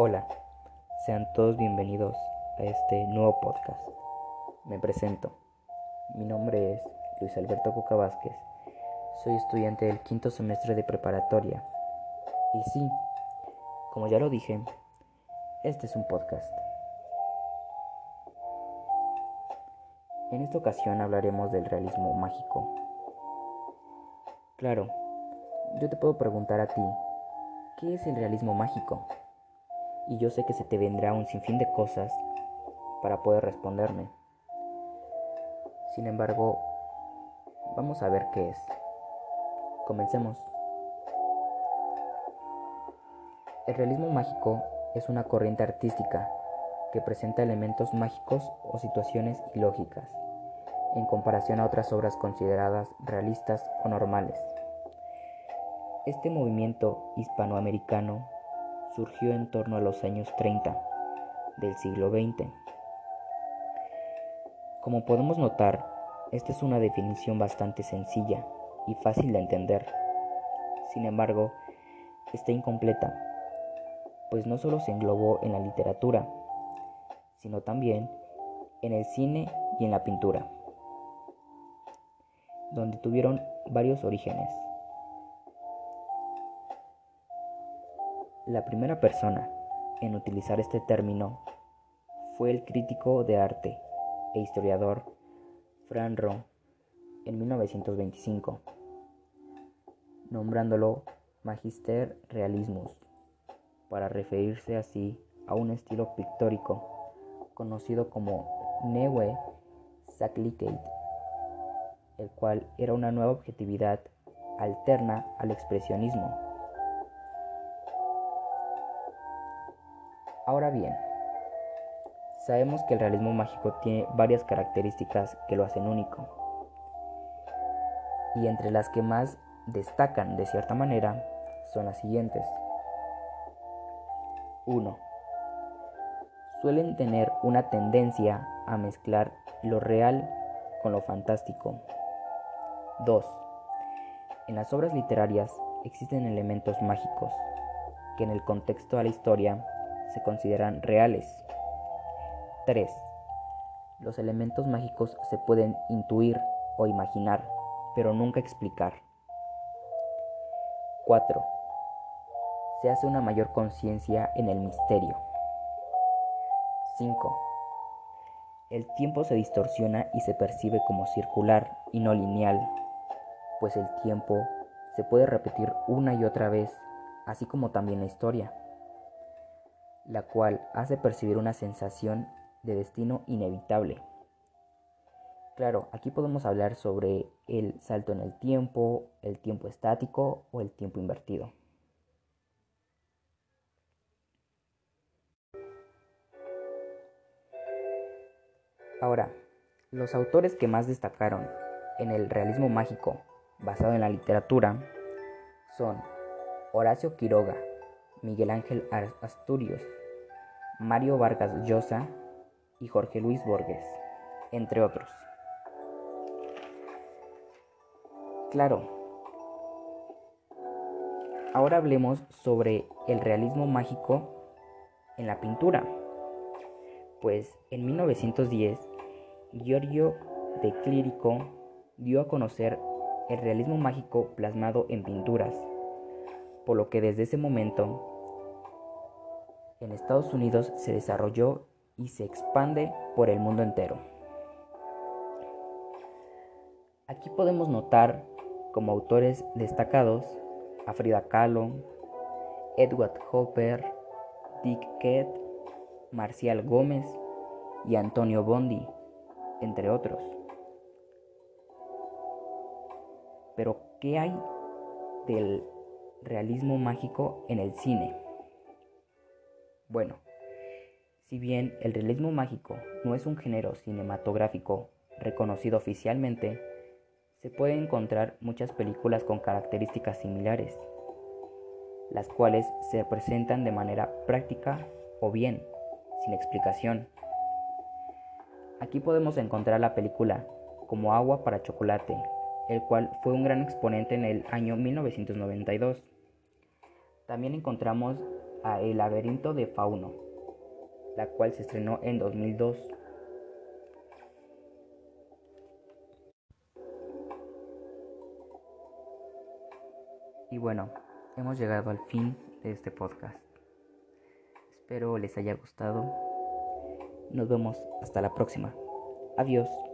Hola, sean todos bienvenidos a este nuevo podcast. Me presento. Mi nombre es Luis Alberto Coca Vázquez. Soy estudiante del quinto semestre de preparatoria. Y sí, como ya lo dije, este es un podcast. En esta ocasión hablaremos del realismo mágico. Claro, yo te puedo preguntar a ti, ¿qué es el realismo mágico? Y yo sé que se te vendrá un sinfín de cosas para poder responderme. Sin embargo, vamos a ver qué es. Comencemos. El realismo mágico es una corriente artística que presenta elementos mágicos o situaciones ilógicas en comparación a otras obras consideradas realistas o normales. Este movimiento hispanoamericano surgió en torno a los años 30 del siglo XX. Como podemos notar, esta es una definición bastante sencilla y fácil de entender. Sin embargo, está incompleta, pues no solo se englobó en la literatura, sino también en el cine y en la pintura, donde tuvieron varios orígenes. La primera persona en utilizar este término fue el crítico de arte e historiador Fran Ro en 1925, nombrándolo Magister Realismus, para referirse así a un estilo pictórico conocido como Neue Sachlichkeit, el cual era una nueva objetividad alterna al expresionismo Ahora bien, sabemos que el realismo mágico tiene varias características que lo hacen único. Y entre las que más destacan de cierta manera son las siguientes. 1. Suelen tener una tendencia a mezclar lo real con lo fantástico. 2. En las obras literarias existen elementos mágicos que en el contexto de la historia se consideran reales. 3. Los elementos mágicos se pueden intuir o imaginar, pero nunca explicar. 4. Se hace una mayor conciencia en el misterio. 5. El tiempo se distorsiona y se percibe como circular y no lineal, pues el tiempo se puede repetir una y otra vez, así como también la historia la cual hace percibir una sensación de destino inevitable. Claro, aquí podemos hablar sobre el salto en el tiempo, el tiempo estático o el tiempo invertido. Ahora, los autores que más destacaron en el realismo mágico basado en la literatura son Horacio Quiroga, Miguel Ángel Asturios, Mario Vargas Llosa y Jorge Luis Borges, entre otros. Claro. Ahora hablemos sobre el realismo mágico en la pintura. Pues en 1910, Giorgio de Clírico dio a conocer el realismo mágico plasmado en pinturas, por lo que desde ese momento en Estados Unidos se desarrolló y se expande por el mundo entero. Aquí podemos notar como autores destacados a Frida Kahlo, Edward Hopper, Dick Kett, Marcial Gómez y Antonio Bondi, entre otros. Pero, ¿qué hay del realismo mágico en el cine? Bueno, si bien el realismo mágico no es un género cinematográfico reconocido oficialmente, se pueden encontrar muchas películas con características similares, las cuales se presentan de manera práctica o bien sin explicación. Aquí podemos encontrar la película Como agua para chocolate, el cual fue un gran exponente en el año 1992. También encontramos a El laberinto de Fauno, la cual se estrenó en 2002. Y bueno, hemos llegado al fin de este podcast. Espero les haya gustado. Nos vemos hasta la próxima. Adiós.